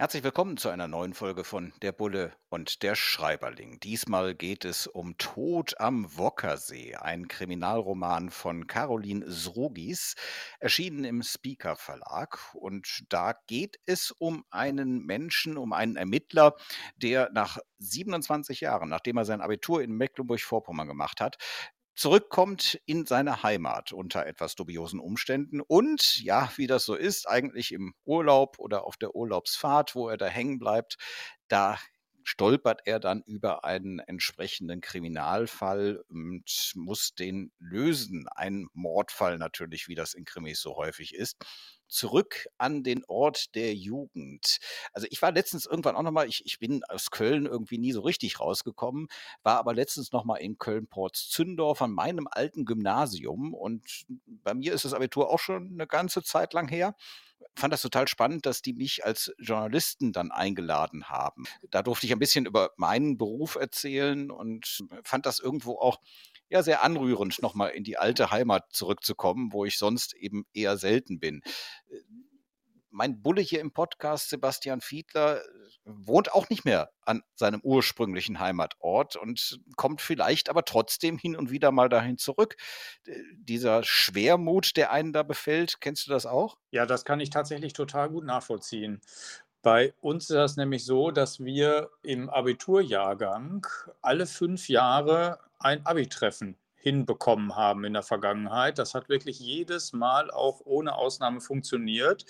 Herzlich willkommen zu einer neuen Folge von Der Bulle und der Schreiberling. Diesmal geht es um Tod am Wockersee, ein Kriminalroman von Caroline Srugis, erschienen im Speaker Verlag. Und da geht es um einen Menschen, um einen Ermittler, der nach 27 Jahren, nachdem er sein Abitur in Mecklenburg-Vorpommern gemacht hat, zurückkommt in seine Heimat unter etwas dubiosen Umständen. Und ja, wie das so ist, eigentlich im Urlaub oder auf der Urlaubsfahrt, wo er da hängen bleibt, da stolpert er dann über einen entsprechenden Kriminalfall und muss den lösen. Ein Mordfall natürlich, wie das in Krimis so häufig ist zurück an den Ort der Jugend. Also ich war letztens irgendwann auch nochmal, ich, ich bin aus Köln irgendwie nie so richtig rausgekommen, war aber letztens nochmal in Köln-Ports-Zündorf an meinem alten Gymnasium und bei mir ist das Abitur auch schon eine ganze Zeit lang her fand das total spannend, dass die mich als Journalisten dann eingeladen haben. Da durfte ich ein bisschen über meinen Beruf erzählen und fand das irgendwo auch ja sehr anrührend, nochmal in die alte Heimat zurückzukommen, wo ich sonst eben eher selten bin. Mein Bulle hier im Podcast, Sebastian Fiedler, wohnt auch nicht mehr an seinem ursprünglichen Heimatort und kommt vielleicht aber trotzdem hin und wieder mal dahin zurück. Dieser Schwermut, der einen da befällt, kennst du das auch? Ja, das kann ich tatsächlich total gut nachvollziehen. Bei uns ist das nämlich so, dass wir im Abiturjahrgang alle fünf Jahre ein Abi-Treffen hinbekommen haben in der Vergangenheit. Das hat wirklich jedes Mal auch ohne Ausnahme funktioniert.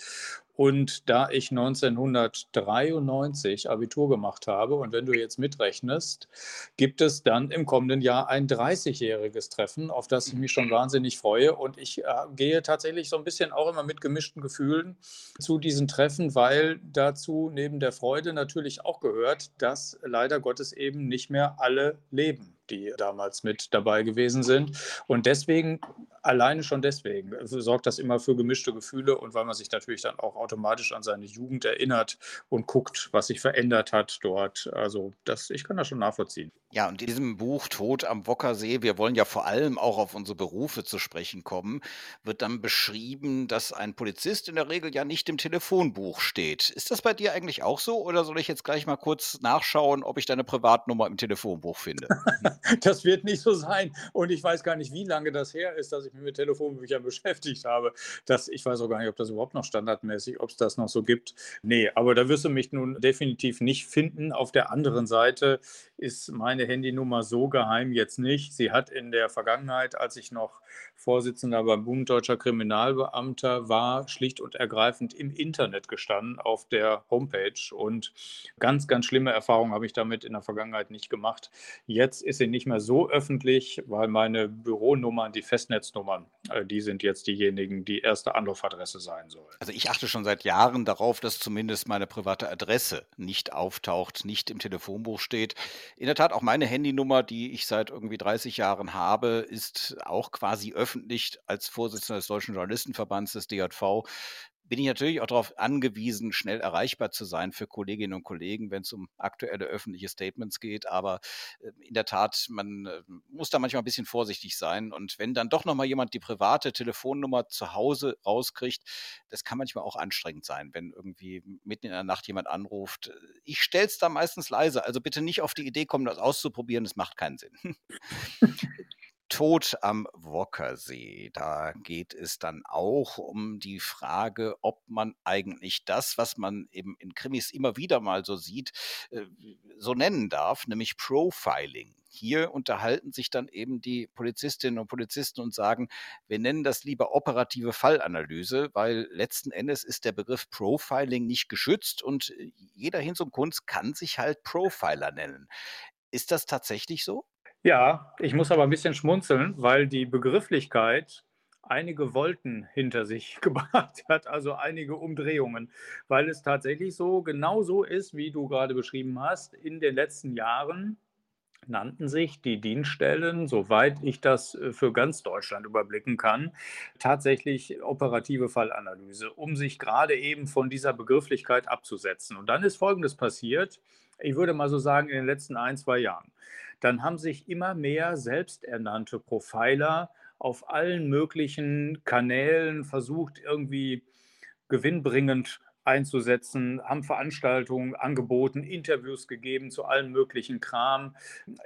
Und da ich 1993 Abitur gemacht habe und wenn du jetzt mitrechnest, gibt es dann im kommenden Jahr ein 30-jähriges Treffen, auf das ich mich schon wahnsinnig freue. Und ich äh, gehe tatsächlich so ein bisschen auch immer mit gemischten Gefühlen zu diesen Treffen, weil dazu neben der Freude natürlich auch gehört, dass leider Gottes eben nicht mehr alle leben die damals mit dabei gewesen sind. Und deswegen, alleine schon deswegen, sorgt das immer für gemischte Gefühle und weil man sich natürlich dann auch automatisch an seine Jugend erinnert und guckt, was sich verändert hat dort. Also das, ich kann das schon nachvollziehen. Ja, und in diesem Buch Tod am Wockersee, wir wollen ja vor allem auch auf unsere Berufe zu sprechen kommen, wird dann beschrieben, dass ein Polizist in der Regel ja nicht im Telefonbuch steht. Ist das bei dir eigentlich auch so oder soll ich jetzt gleich mal kurz nachschauen, ob ich deine Privatnummer im Telefonbuch finde? das wird nicht so sein. Und ich weiß gar nicht, wie lange das her ist, dass ich mich mit Telefonbüchern beschäftigt habe. Das, ich weiß auch gar nicht, ob das überhaupt noch standardmäßig, ob es das noch so gibt. Nee, aber da wirst du mich nun definitiv nicht finden. Auf der anderen Seite ist meine Handynummer so geheim jetzt nicht. Sie hat in der Vergangenheit, als ich noch Vorsitzender beim Bund Deutscher Kriminalbeamter war, schlicht und ergreifend im Internet gestanden, auf der Homepage. Und ganz, ganz schlimme Erfahrungen habe ich damit in der Vergangenheit nicht gemacht. Jetzt ist sie nicht mehr so öffentlich, weil meine Büronummern, die Festnetznummern, äh, die sind jetzt diejenigen, die erste Anrufadresse sein sollen. Also ich achte schon seit Jahren darauf, dass zumindest meine private Adresse nicht auftaucht, nicht im Telefonbuch steht. In der Tat, auch meine Handynummer, die ich seit irgendwie 30 Jahren habe, ist auch quasi öffentlich als Vorsitzender des Deutschen Journalistenverbands des DJV bin ich natürlich auch darauf angewiesen, schnell erreichbar zu sein für Kolleginnen und Kollegen, wenn es um aktuelle öffentliche Statements geht. Aber äh, in der Tat, man äh, muss da manchmal ein bisschen vorsichtig sein. Und wenn dann doch nochmal jemand die private Telefonnummer zu Hause rauskriegt, das kann manchmal auch anstrengend sein, wenn irgendwie mitten in der Nacht jemand anruft. Ich stelle es da meistens leise. Also bitte nicht auf die Idee kommen, das auszuprobieren. Das macht keinen Sinn. Tod am Wockersee. Da geht es dann auch um die Frage, ob man eigentlich das, was man eben in Krimis immer wieder mal so sieht, äh, so nennen darf, nämlich Profiling. Hier unterhalten sich dann eben die Polizistinnen und Polizisten und sagen, wir nennen das lieber operative Fallanalyse, weil letzten Endes ist der Begriff Profiling nicht geschützt und äh, jeder Hinz und Kunst kann sich halt Profiler nennen. Ist das tatsächlich so? Ja, ich muss aber ein bisschen schmunzeln, weil die Begrifflichkeit einige Wolken hinter sich gebracht hat, also einige Umdrehungen, weil es tatsächlich so genau so ist, wie du gerade beschrieben hast. In den letzten Jahren nannten sich die Dienststellen, soweit ich das äh, für ganz Deutschland überblicken kann, tatsächlich operative Fallanalyse, um sich gerade eben von dieser Begrifflichkeit abzusetzen. Und dann ist Folgendes passiert, ich würde mal so sagen, in den letzten ein, zwei Jahren. Dann haben sich immer mehr selbsternannte Profiler auf allen möglichen Kanälen versucht, irgendwie gewinnbringend einzusetzen, haben Veranstaltungen angeboten, Interviews gegeben zu allem möglichen Kram.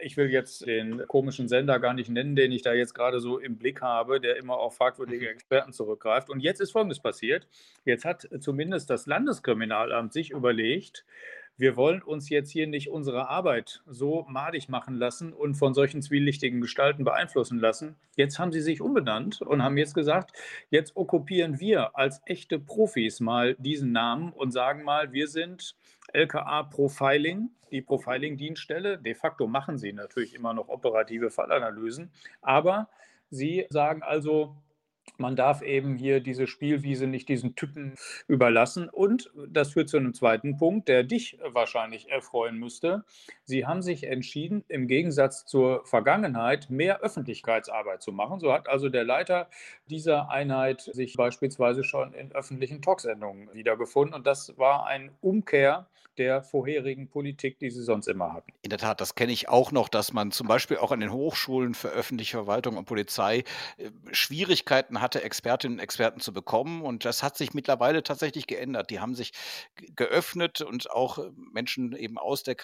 Ich will jetzt den komischen Sender gar nicht nennen, den ich da jetzt gerade so im Blick habe, der immer auf fragwürdige mhm. Experten zurückgreift. Und jetzt ist Folgendes passiert. Jetzt hat zumindest das Landeskriminalamt sich überlegt, wir wollen uns jetzt hier nicht unsere Arbeit so madig machen lassen und von solchen zwielichtigen Gestalten beeinflussen lassen. Jetzt haben sie sich umbenannt und haben jetzt gesagt, jetzt okkupieren wir als echte Profis mal diesen Namen und sagen mal, wir sind LKA Profiling, die Profiling-Dienststelle. De facto machen sie natürlich immer noch operative Fallanalysen, aber sie sagen also, man darf eben hier diese Spielwiese nicht diesen Typen überlassen. Und das führt zu einem zweiten Punkt, der dich wahrscheinlich erfreuen müsste. Sie haben sich entschieden, im Gegensatz zur Vergangenheit mehr Öffentlichkeitsarbeit zu machen. So hat also der Leiter dieser Einheit sich beispielsweise schon in öffentlichen Talksendungen wiedergefunden. Und das war ein Umkehr der vorherigen Politik, die sie sonst immer hatten. In der Tat, das kenne ich auch noch, dass man zum Beispiel auch an den Hochschulen für öffentliche Verwaltung und Polizei äh, Schwierigkeiten hatte, Expertinnen und Experten zu bekommen. Und das hat sich mittlerweile tatsächlich geändert. Die haben sich geöffnet und auch äh, Menschen eben aus der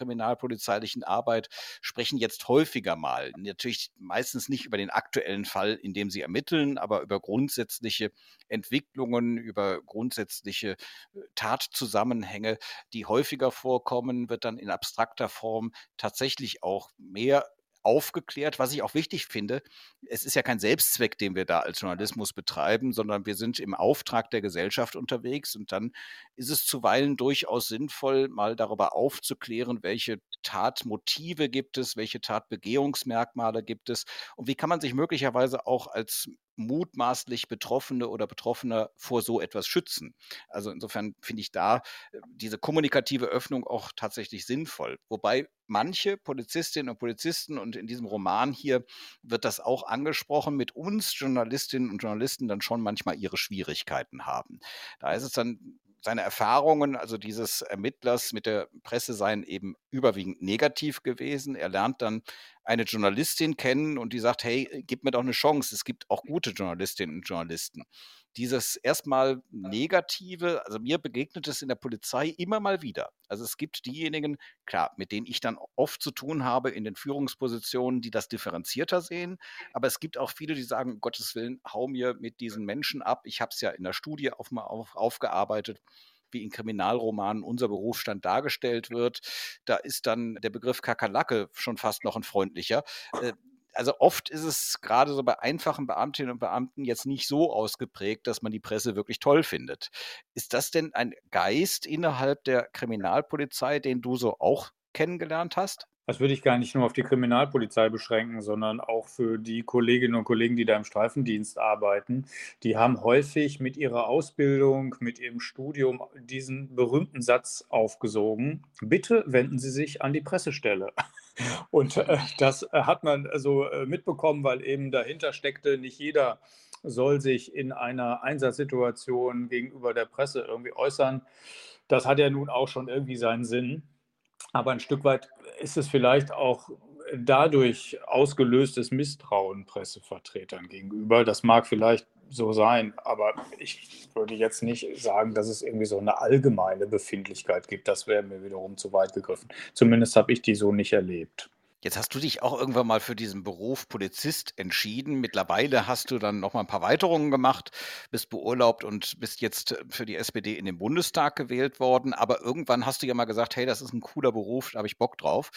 kriminalpolizeilichen Arbeit sprechen jetzt häufiger mal. Natürlich meistens nicht über den aktuellen Fall, in dem sie ermitteln, aber über grundsätzliche Entwicklungen, über grundsätzliche äh, Tatzusammenhänge, die häufiger vorkommen, wird dann in abstrakter Form tatsächlich auch mehr aufgeklärt, was ich auch wichtig finde. Es ist ja kein Selbstzweck, den wir da als Journalismus betreiben, sondern wir sind im Auftrag der Gesellschaft unterwegs und dann ist es zuweilen durchaus sinnvoll, mal darüber aufzuklären, welche Tatmotive gibt es, welche Tatbegehungsmerkmale gibt es und wie kann man sich möglicherweise auch als mutmaßlich Betroffene oder Betroffener vor so etwas schützen. Also insofern finde ich da äh, diese kommunikative Öffnung auch tatsächlich sinnvoll. Wobei manche Polizistinnen und Polizisten und in diesem Roman hier wird das auch angesprochen, mit uns Journalistinnen und Journalisten dann schon manchmal ihre Schwierigkeiten haben. Da ist es dann seine Erfahrungen, also dieses Ermittlers mit der Presse seien eben überwiegend negativ gewesen. Er lernt dann eine Journalistin kennen und die sagt, hey, gib mir doch eine Chance. Es gibt auch gute Journalistinnen und Journalisten. Dieses erstmal Negative, also mir begegnet es in der Polizei immer mal wieder. Also es gibt diejenigen, klar, mit denen ich dann oft zu tun habe in den Führungspositionen, die das differenzierter sehen. Aber es gibt auch viele, die sagen, um Gottes Willen, hau mir mit diesen Menschen ab. Ich habe es ja in der Studie auf, auf, aufgearbeitet wie in Kriminalromanen unser Berufsstand dargestellt wird. Da ist dann der Begriff Kakerlake schon fast noch ein freundlicher. Äh, also oft ist es gerade so bei einfachen Beamtinnen und Beamten jetzt nicht so ausgeprägt, dass man die Presse wirklich toll findet. Ist das denn ein Geist innerhalb der Kriminalpolizei, den du so auch kennengelernt hast? Das würde ich gar nicht nur auf die Kriminalpolizei beschränken, sondern auch für die Kolleginnen und Kollegen, die da im Streifendienst arbeiten. Die haben häufig mit ihrer Ausbildung, mit ihrem Studium diesen berühmten Satz aufgesogen. Bitte wenden Sie sich an die Pressestelle. Und äh, das hat man so äh, mitbekommen, weil eben dahinter steckte, nicht jeder soll sich in einer Einsatzsituation gegenüber der Presse irgendwie äußern. Das hat ja nun auch schon irgendwie seinen Sinn. Aber ein Stück weit ist es vielleicht auch dadurch ausgelöstes Misstrauen Pressevertretern gegenüber. Das mag vielleicht so sein, aber ich würde jetzt nicht sagen, dass es irgendwie so eine allgemeine Befindlichkeit gibt. Das wäre mir wiederum zu weit gegriffen. Zumindest habe ich die so nicht erlebt. Jetzt hast du dich auch irgendwann mal für diesen Beruf Polizist entschieden. Mittlerweile hast du dann noch mal ein paar Weiterungen gemacht, bist beurlaubt und bist jetzt für die SPD in den Bundestag gewählt worden. Aber irgendwann hast du ja mal gesagt, hey, das ist ein cooler Beruf, da habe ich Bock drauf.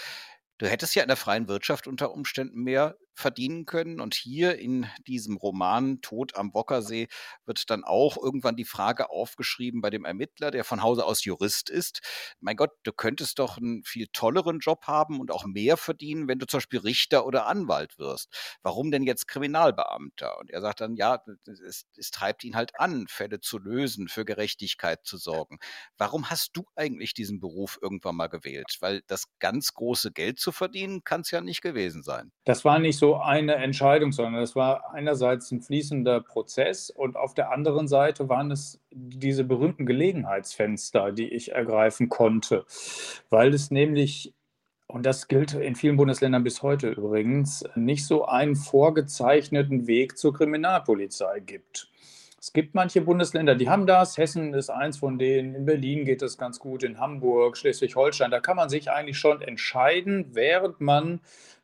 Du hättest ja in der freien Wirtschaft unter Umständen mehr verdienen können. Und hier in diesem Roman Tod am Wockersee wird dann auch irgendwann die Frage aufgeschrieben bei dem Ermittler, der von Hause aus Jurist ist. Mein Gott, du könntest doch einen viel tolleren Job haben und auch mehr verdienen, wenn du zum Beispiel Richter oder Anwalt wirst. Warum denn jetzt Kriminalbeamter? Und er sagt dann, ja, es, es treibt ihn halt an, Fälle zu lösen, für Gerechtigkeit zu sorgen. Warum hast du eigentlich diesen Beruf irgendwann mal gewählt? Weil das ganz große Geld zu verdienen, kann es ja nicht gewesen sein. Das war nicht so eine Entscheidung, sondern es war einerseits ein fließender Prozess und auf der anderen Seite waren es diese berühmten Gelegenheitsfenster, die ich ergreifen konnte, weil es nämlich und das gilt in vielen Bundesländern bis heute übrigens, nicht so einen vorgezeichneten Weg zur Kriminalpolizei gibt. Es gibt manche Bundesländer, die haben das. Hessen ist eins von denen. In Berlin geht es ganz gut, in Hamburg, Schleswig-Holstein. Da kann man sich eigentlich schon entscheiden, während man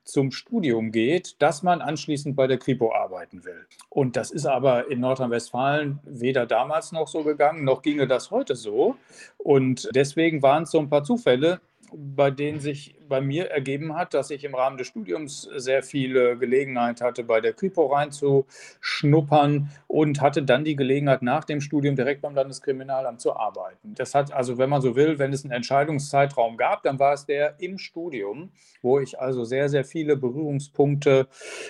zum Studium geht, dass man anschließend bei der Kripo arbeiten will. Und das ist aber in Nordrhein-Westfalen weder damals noch so gegangen, noch ginge das heute so. Und deswegen waren es so ein paar Zufälle, bei denen sich bei mir ergeben hat, dass ich im Rahmen des Studiums sehr viele Gelegenheit hatte, bei der Kripo reinzuschnuppern und hatte dann die Gelegenheit, nach dem Studium direkt beim Landeskriminalamt zu arbeiten. Das hat also, wenn man so will, wenn es einen Entscheidungszeitraum gab, dann war es der im Studium, wo ich also sehr, sehr viele Berührungspunkte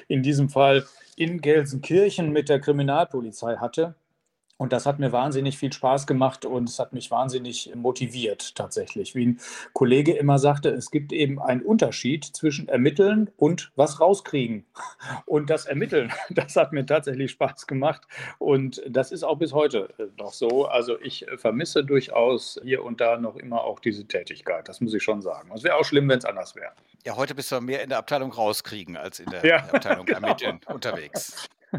in diesem Fall in Gelsenkirchen mit der Kriminalpolizei hatte und das hat mir wahnsinnig viel Spaß gemacht und es hat mich wahnsinnig motiviert tatsächlich. Wie ein Kollege immer sagte, es gibt eben einen Unterschied zwischen Ermitteln und was rauskriegen. Und das Ermitteln, das hat mir tatsächlich Spaß gemacht und das ist auch bis heute noch so. Also ich vermisse durchaus hier und da noch immer auch diese Tätigkeit. Das muss ich schon sagen. Es wäre auch schlimm, wenn es anders wäre. Ja, heute bist du mehr in der Abteilung rauskriegen als in der ja, Abteilung genau. Ermitteln unterwegs.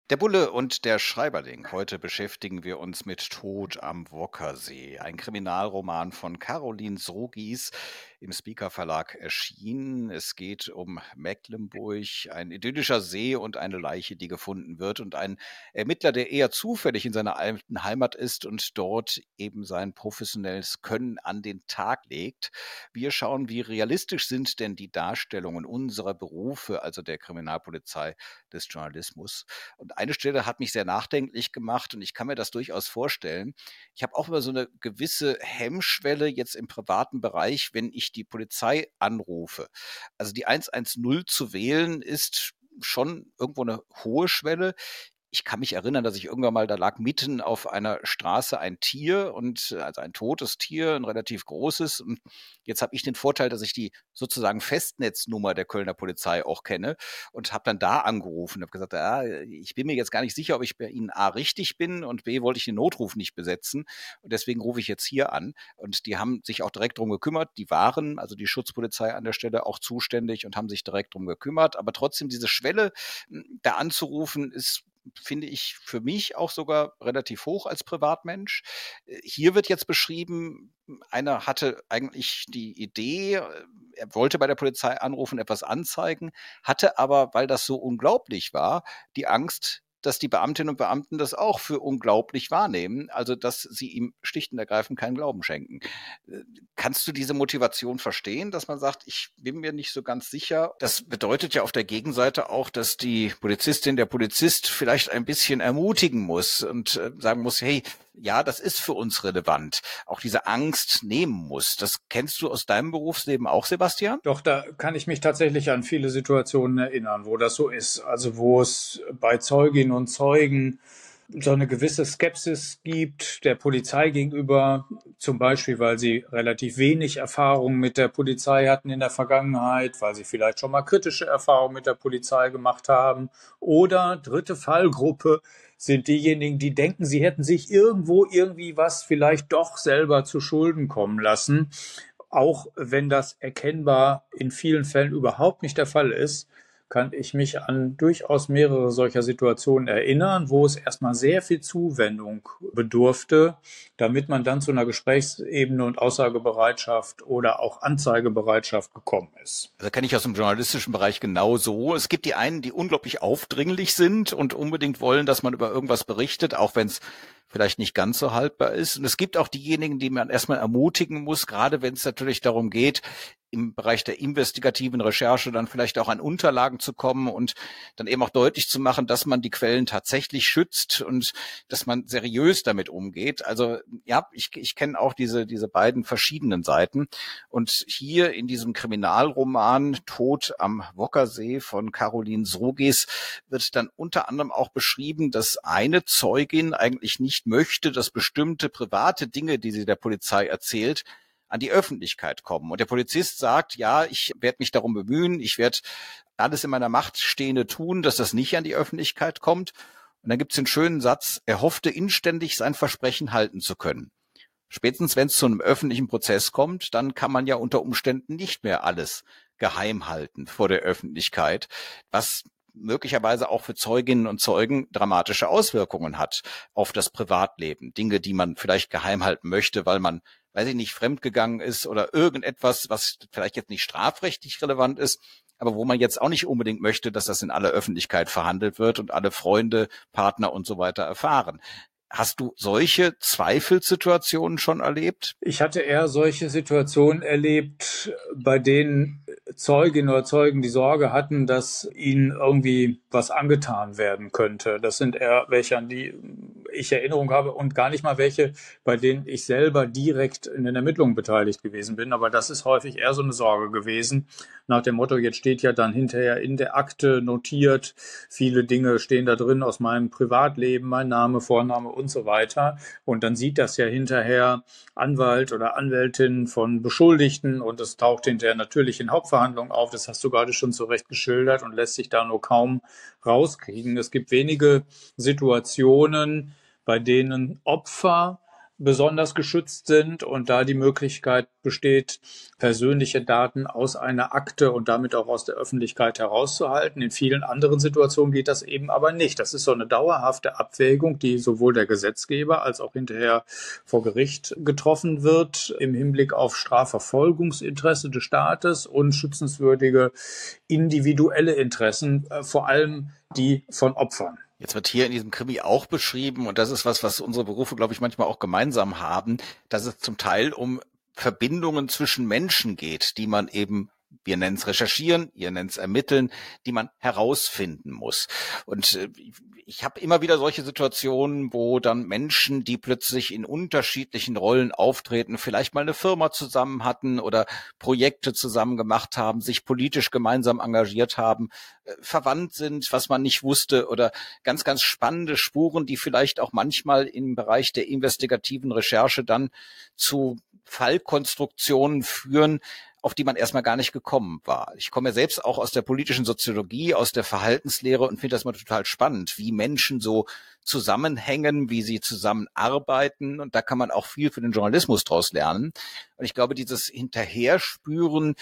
Der Bulle und der Schreiberling. Heute beschäftigen wir uns mit Tod am Wockersee, ein Kriminalroman von Caroline Srogis, im Speaker Verlag erschienen. Es geht um Mecklenburg, ein idyllischer See und eine Leiche, die gefunden wird und ein Ermittler, der eher zufällig in seiner alten Heimat ist und dort eben sein professionelles Können an den Tag legt. Wir schauen, wie realistisch sind denn die Darstellungen unserer Berufe, also der Kriminalpolizei, des Journalismus. Und eine Stelle hat mich sehr nachdenklich gemacht und ich kann mir das durchaus vorstellen. Ich habe auch immer so eine gewisse Hemmschwelle jetzt im privaten Bereich, wenn ich die Polizei anrufe. Also die 110 zu wählen ist schon irgendwo eine hohe Schwelle ich kann mich erinnern, dass ich irgendwann mal, da lag mitten auf einer Straße ein Tier und also ein totes Tier, ein relativ großes. Und jetzt habe ich den Vorteil, dass ich die sozusagen Festnetznummer der Kölner Polizei auch kenne und habe dann da angerufen und habe gesagt, ja, ich bin mir jetzt gar nicht sicher, ob ich bei Ihnen A richtig bin und B wollte ich den Notruf nicht besetzen und deswegen rufe ich jetzt hier an. Und die haben sich auch direkt drum gekümmert. Die waren, also die Schutzpolizei an der Stelle, auch zuständig und haben sich direkt drum gekümmert. Aber trotzdem diese Schwelle da anzurufen ist finde ich für mich auch sogar relativ hoch als Privatmensch. Äh, hier wird jetzt beschrieben, einer hatte eigentlich die Idee, er wollte bei der Polizei anrufen, etwas anzeigen, hatte aber, weil das so unglaublich war, die Angst, dass die Beamtinnen und Beamten das auch für unglaublich wahrnehmen, also dass sie ihm schlicht und ergreifend keinen Glauben schenken. Äh, kannst du diese Motivation verstehen, dass man sagt, ich bin mir nicht so ganz sicher? Das bedeutet ja auf der Gegenseite auch, dass die Polizistin, der Polizist vielleicht ein bisschen ermutigen muss und äh, sagen muss, hey, ja, das ist für uns relevant, auch diese Angst nehmen muss. Das kennst du aus deinem Berufsleben auch, Sebastian? Doch, da kann ich mich tatsächlich an viele Situationen erinnern, wo das so ist. Also wo es bei Zeuginnen und Zeugen so eine gewisse Skepsis gibt der Polizei gegenüber, zum Beispiel, weil sie relativ wenig Erfahrung mit der Polizei hatten in der Vergangenheit, weil sie vielleicht schon mal kritische Erfahrungen mit der Polizei gemacht haben. Oder dritte Fallgruppe, sind diejenigen, die denken, sie hätten sich irgendwo irgendwie was vielleicht doch selber zu Schulden kommen lassen auch wenn das erkennbar in vielen Fällen überhaupt nicht der Fall ist, kann ich mich an durchaus mehrere solcher Situationen erinnern, wo es erstmal sehr viel Zuwendung bedurfte, damit man dann zu einer Gesprächsebene und Aussagebereitschaft oder auch Anzeigebereitschaft gekommen ist. Also kenne ich aus dem journalistischen Bereich genauso. Es gibt die einen, die unglaublich aufdringlich sind und unbedingt wollen, dass man über irgendwas berichtet, auch wenn es vielleicht nicht ganz so haltbar ist. Und es gibt auch diejenigen, die man erstmal ermutigen muss, gerade wenn es natürlich darum geht, im Bereich der investigativen Recherche dann vielleicht auch an Unterlagen zu kommen und dann eben auch deutlich zu machen, dass man die Quellen tatsächlich schützt und dass man seriös damit umgeht. Also ja, ich, ich kenne auch diese, diese beiden verschiedenen Seiten. Und hier in diesem Kriminalroman Tod am Wockersee von Caroline Srogis wird dann unter anderem auch beschrieben, dass eine Zeugin eigentlich nicht möchte, dass bestimmte private Dinge, die sie der Polizei erzählt, an die Öffentlichkeit kommen. Und der Polizist sagt, ja, ich werde mich darum bemühen, ich werde alles in meiner Macht Stehende tun, dass das nicht an die Öffentlichkeit kommt. Und dann gibt es den schönen Satz, er hoffte inständig sein Versprechen halten zu können. Spätestens wenn es zu einem öffentlichen Prozess kommt, dann kann man ja unter Umständen nicht mehr alles geheim halten vor der Öffentlichkeit, was möglicherweise auch für Zeuginnen und Zeugen dramatische Auswirkungen hat auf das Privatleben. Dinge, die man vielleicht geheim halten möchte, weil man weiß ich nicht, fremdgegangen ist oder irgendetwas, was vielleicht jetzt nicht strafrechtlich relevant ist, aber wo man jetzt auch nicht unbedingt möchte, dass das in aller Öffentlichkeit verhandelt wird und alle Freunde, Partner und so weiter erfahren. Hast du solche Zweifelssituationen schon erlebt? Ich hatte eher solche Situationen erlebt, bei denen Zeuginnen oder Zeugen die Sorge hatten, dass ihnen irgendwie was angetan werden könnte. Das sind eher welche, an die ich Erinnerung habe und gar nicht mal welche, bei denen ich selber direkt in den Ermittlungen beteiligt gewesen bin. Aber das ist häufig eher so eine Sorge gewesen. Nach dem Motto, jetzt steht ja dann hinterher in der Akte notiert, viele Dinge stehen da drin aus meinem Privatleben, mein Name, Vorname und so weiter. Und dann sieht das ja hinterher Anwalt oder Anwältin von Beschuldigten und es taucht hinterher natürlich in Hauptverhandlungen auf. Das hast du gerade schon so recht geschildert und lässt sich da nur kaum rauskriegen. Es gibt wenige Situationen, bei denen Opfer besonders geschützt sind und da die Möglichkeit besteht, persönliche Daten aus einer Akte und damit auch aus der Öffentlichkeit herauszuhalten. In vielen anderen Situationen geht das eben aber nicht. Das ist so eine dauerhafte Abwägung, die sowohl der Gesetzgeber als auch hinterher vor Gericht getroffen wird im Hinblick auf Strafverfolgungsinteresse des Staates und schützenswürdige individuelle Interessen, äh, vor allem die von Opfern. Jetzt wird hier in diesem Krimi auch beschrieben, und das ist was, was unsere Berufe, glaube ich, manchmal auch gemeinsam haben, dass es zum Teil um Verbindungen zwischen Menschen geht, die man eben wir nennen es recherchieren, ihr nennt es ermitteln, die man herausfinden muss. Und äh, ich habe immer wieder solche Situationen, wo dann Menschen, die plötzlich in unterschiedlichen Rollen auftreten, vielleicht mal eine Firma zusammen hatten oder Projekte zusammen gemacht haben, sich politisch gemeinsam engagiert haben, äh, verwandt sind, was man nicht wusste oder ganz, ganz spannende Spuren, die vielleicht auch manchmal im Bereich der investigativen Recherche dann zu Fallkonstruktionen führen, auf die man erstmal gar nicht gekommen war. Ich komme ja selbst auch aus der politischen Soziologie, aus der Verhaltenslehre und finde das mal total spannend, wie Menschen so zusammenhängen, wie sie zusammenarbeiten. Und da kann man auch viel für den Journalismus draus lernen. Und ich glaube, dieses Hinterherspüren,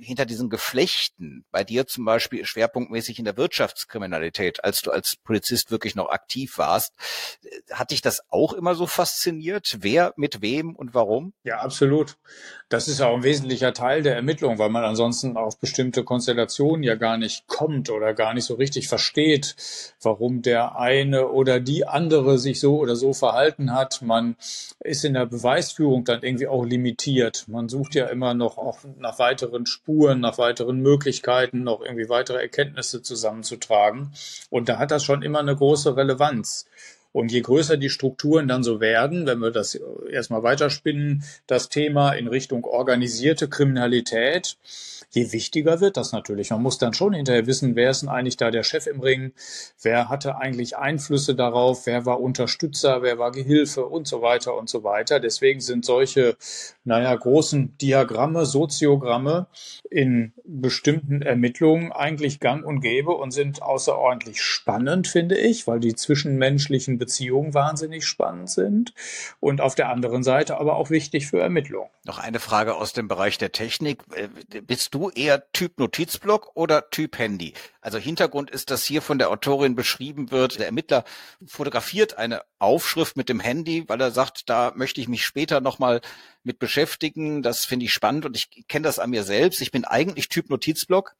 hinter diesen Geflechten, bei dir zum Beispiel schwerpunktmäßig in der Wirtschaftskriminalität, als du als Polizist wirklich noch aktiv warst, hat dich das auch immer so fasziniert? Wer mit wem und warum? Ja, absolut. Das ist auch ein wesentlicher Teil der Ermittlung, weil man ansonsten auf bestimmte Konstellationen ja gar nicht kommt oder gar nicht so richtig versteht, warum der eine oder die andere sich so oder so verhalten hat. Man ist in der Beweisführung dann irgendwie auch limitiert. Man sucht ja immer noch auch nach weiteren Spuren Spuren, nach weiteren Möglichkeiten, noch irgendwie weitere Erkenntnisse zusammenzutragen. Und da hat das schon immer eine große Relevanz. Und je größer die Strukturen dann so werden, wenn wir das erstmal weiterspinnen, das Thema in Richtung organisierte Kriminalität, je wichtiger wird das natürlich. Man muss dann schon hinterher wissen, wer ist denn eigentlich da der Chef im Ring, wer hatte eigentlich Einflüsse darauf, wer war Unterstützer, wer war Gehilfe und so weiter und so weiter. Deswegen sind solche, naja, großen Diagramme, Soziogramme in bestimmten Ermittlungen eigentlich gang und gäbe und sind außerordentlich spannend, finde ich, weil die zwischenmenschlichen Beziehungen wahnsinnig spannend sind und auf der anderen Seite aber auch wichtig für Ermittlungen. Noch eine Frage aus dem Bereich der Technik. Äh, bist du eher Typ Notizblock oder Typ Handy? Also Hintergrund ist, dass hier von der Autorin beschrieben wird, der Ermittler fotografiert eine Aufschrift mit dem Handy, weil er sagt, da möchte ich mich später nochmal mit beschäftigen. Das finde ich spannend und ich kenne das an mir selbst. Ich bin eigentlich Typ Notizblock,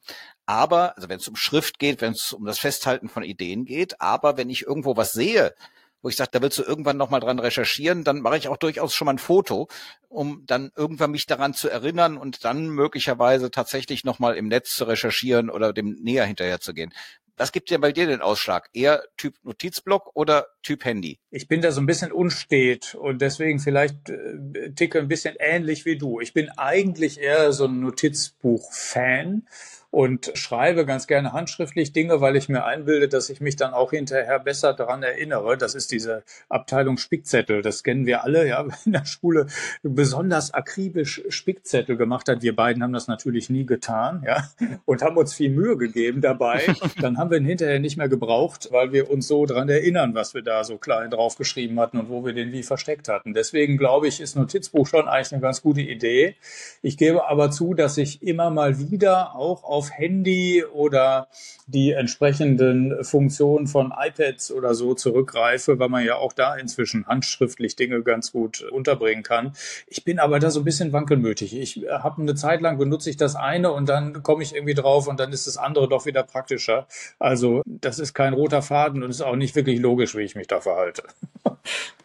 aber, also wenn es um Schrift geht, wenn es um das Festhalten von Ideen geht, aber wenn ich irgendwo was sehe, wo ich sage, da willst du irgendwann nochmal dran recherchieren, dann mache ich auch durchaus schon mal ein Foto, um dann irgendwann mich daran zu erinnern und dann möglicherweise tatsächlich nochmal im Netz zu recherchieren oder dem näher hinterher zu gehen. Was gibt dir bei dir den Ausschlag? Eher Typ Notizblock oder Typ Handy? Ich bin da so ein bisschen unstet und deswegen vielleicht äh, ticke ein bisschen ähnlich wie du. Ich bin eigentlich eher so ein Notizbuch-Fan und schreibe ganz gerne handschriftlich Dinge, weil ich mir einbilde, dass ich mich dann auch hinterher besser daran erinnere. Das ist diese Abteilung Spickzettel. Das kennen wir alle, ja, in der Schule besonders akribisch Spickzettel gemacht hat. Wir beiden haben das natürlich nie getan, ja, und haben uns viel Mühe gegeben dabei. Dann haben wir ihn hinterher nicht mehr gebraucht, weil wir uns so daran erinnern, was wir da so klein draufgeschrieben hatten und wo wir den wie versteckt hatten. Deswegen glaube ich, ist Notizbuch schon eigentlich eine ganz gute Idee. Ich gebe aber zu, dass ich immer mal wieder auch auf auf Handy oder die entsprechenden Funktionen von iPads oder so zurückgreife, weil man ja auch da inzwischen handschriftlich Dinge ganz gut unterbringen kann. Ich bin aber da so ein bisschen wankelmütig. Ich habe eine Zeit lang benutze ich das eine und dann komme ich irgendwie drauf und dann ist das andere doch wieder praktischer. Also das ist kein roter Faden und ist auch nicht wirklich logisch, wie ich mich da verhalte.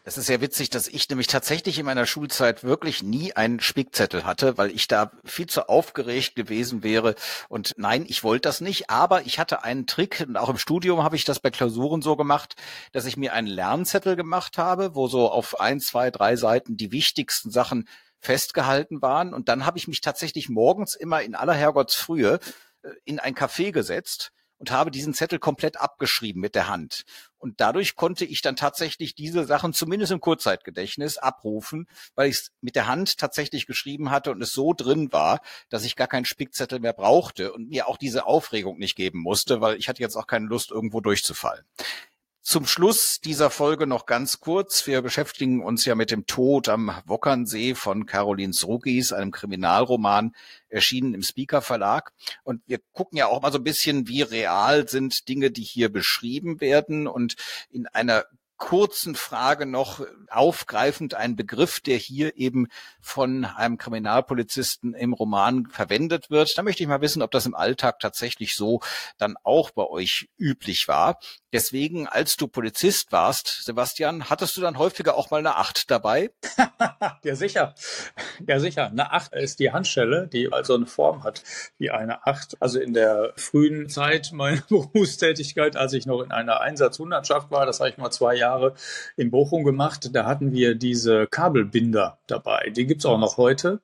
Das ist sehr witzig, dass ich nämlich tatsächlich in meiner Schulzeit wirklich nie einen Spickzettel hatte, weil ich da viel zu aufgeregt gewesen wäre. Und nein, ich wollte das nicht, aber ich hatte einen Trick und auch im Studium habe ich das bei Klausuren so gemacht, dass ich mir einen Lernzettel gemacht habe, wo so auf ein, zwei, drei Seiten die wichtigsten Sachen festgehalten waren. Und dann habe ich mich tatsächlich morgens immer in aller Herrgottsfrühe äh, in ein Café gesetzt und habe diesen Zettel komplett abgeschrieben mit der Hand. Und dadurch konnte ich dann tatsächlich diese Sachen zumindest im Kurzzeitgedächtnis abrufen, weil ich es mit der Hand tatsächlich geschrieben hatte und es so drin war, dass ich gar keinen Spickzettel mehr brauchte und mir auch diese Aufregung nicht geben musste, weil ich hatte jetzt auch keine Lust, irgendwo durchzufallen. Zum Schluss dieser Folge noch ganz kurz. Wir beschäftigen uns ja mit dem Tod am Wockernsee von Caroline Srugis, einem Kriminalroman, erschienen im Speaker Verlag. Und wir gucken ja auch mal so ein bisschen, wie real sind Dinge, die hier beschrieben werden. Und in einer kurzen Frage noch aufgreifend ein Begriff, der hier eben von einem Kriminalpolizisten im Roman verwendet wird. Da möchte ich mal wissen, ob das im Alltag tatsächlich so dann auch bei euch üblich war. Deswegen, als du Polizist warst, Sebastian, hattest du dann häufiger auch mal eine Acht dabei? ja, sicher. Ja, sicher. Eine Acht ist die Handschelle, die also eine Form hat wie eine Acht. Also in der frühen Zeit meiner Berufstätigkeit, als ich noch in einer Einsatzhundertschaft war, das habe ich mal zwei Jahre in Bochum gemacht, da hatten wir diese Kabelbinder dabei. Die gibt's auch noch heute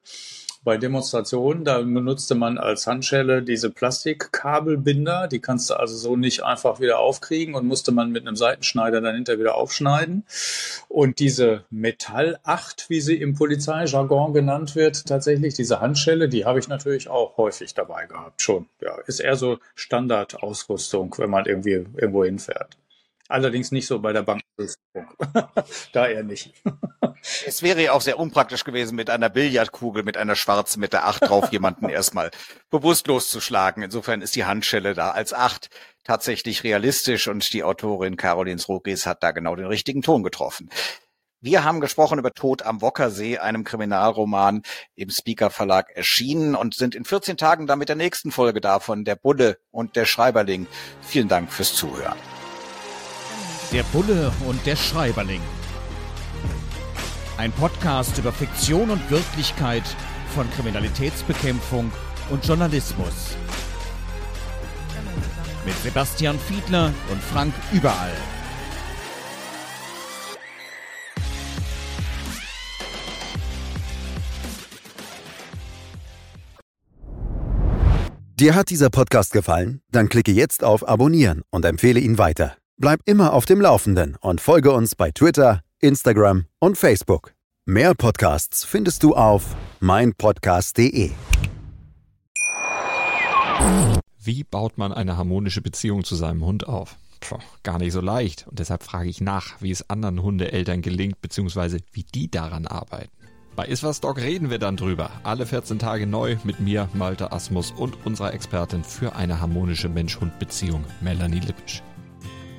bei Demonstrationen, da benutzte man als Handschelle diese Plastikkabelbinder, die kannst du also so nicht einfach wieder aufkriegen und musste man mit einem Seitenschneider dann hinter wieder aufschneiden. Und diese Metallacht, wie sie im Polizeijargon genannt wird, tatsächlich diese Handschelle, die habe ich natürlich auch häufig dabei gehabt, schon. Ja, ist eher so Standardausrüstung, wenn man irgendwie irgendwo hinfährt. Allerdings nicht so bei der Bank. da eher nicht. es wäre ja auch sehr unpraktisch gewesen, mit einer Billardkugel, mit einer schwarzen, mit der Acht drauf jemanden erstmal bewusstlos zu schlagen. Insofern ist die Handschelle da als Acht tatsächlich realistisch und die Autorin Caroline Rogis hat da genau den richtigen Ton getroffen. Wir haben gesprochen über Tod am Wockersee, einem Kriminalroman im Speaker Verlag erschienen und sind in 14 Tagen dann mit der nächsten Folge davon, der Bulle und der Schreiberling. Vielen Dank fürs Zuhören. Der Bulle und der Schreiberling. Ein Podcast über Fiktion und Wirklichkeit von Kriminalitätsbekämpfung und Journalismus. Mit Sebastian Fiedler und Frank Überall. Dir hat dieser Podcast gefallen? Dann klicke jetzt auf Abonnieren und empfehle ihn weiter. Bleib immer auf dem Laufenden und folge uns bei Twitter, Instagram und Facebook. Mehr Podcasts findest du auf meinpodcast.de. Wie baut man eine harmonische Beziehung zu seinem Hund auf? Puh, gar nicht so leicht. Und deshalb frage ich nach, wie es anderen Hundeeltern gelingt, beziehungsweise wie die daran arbeiten. Bei Iswas Dog reden wir dann drüber. Alle 14 Tage neu mit mir, Malte Asmus und unserer Expertin für eine harmonische Mensch-Hund-Beziehung, Melanie Lippisch.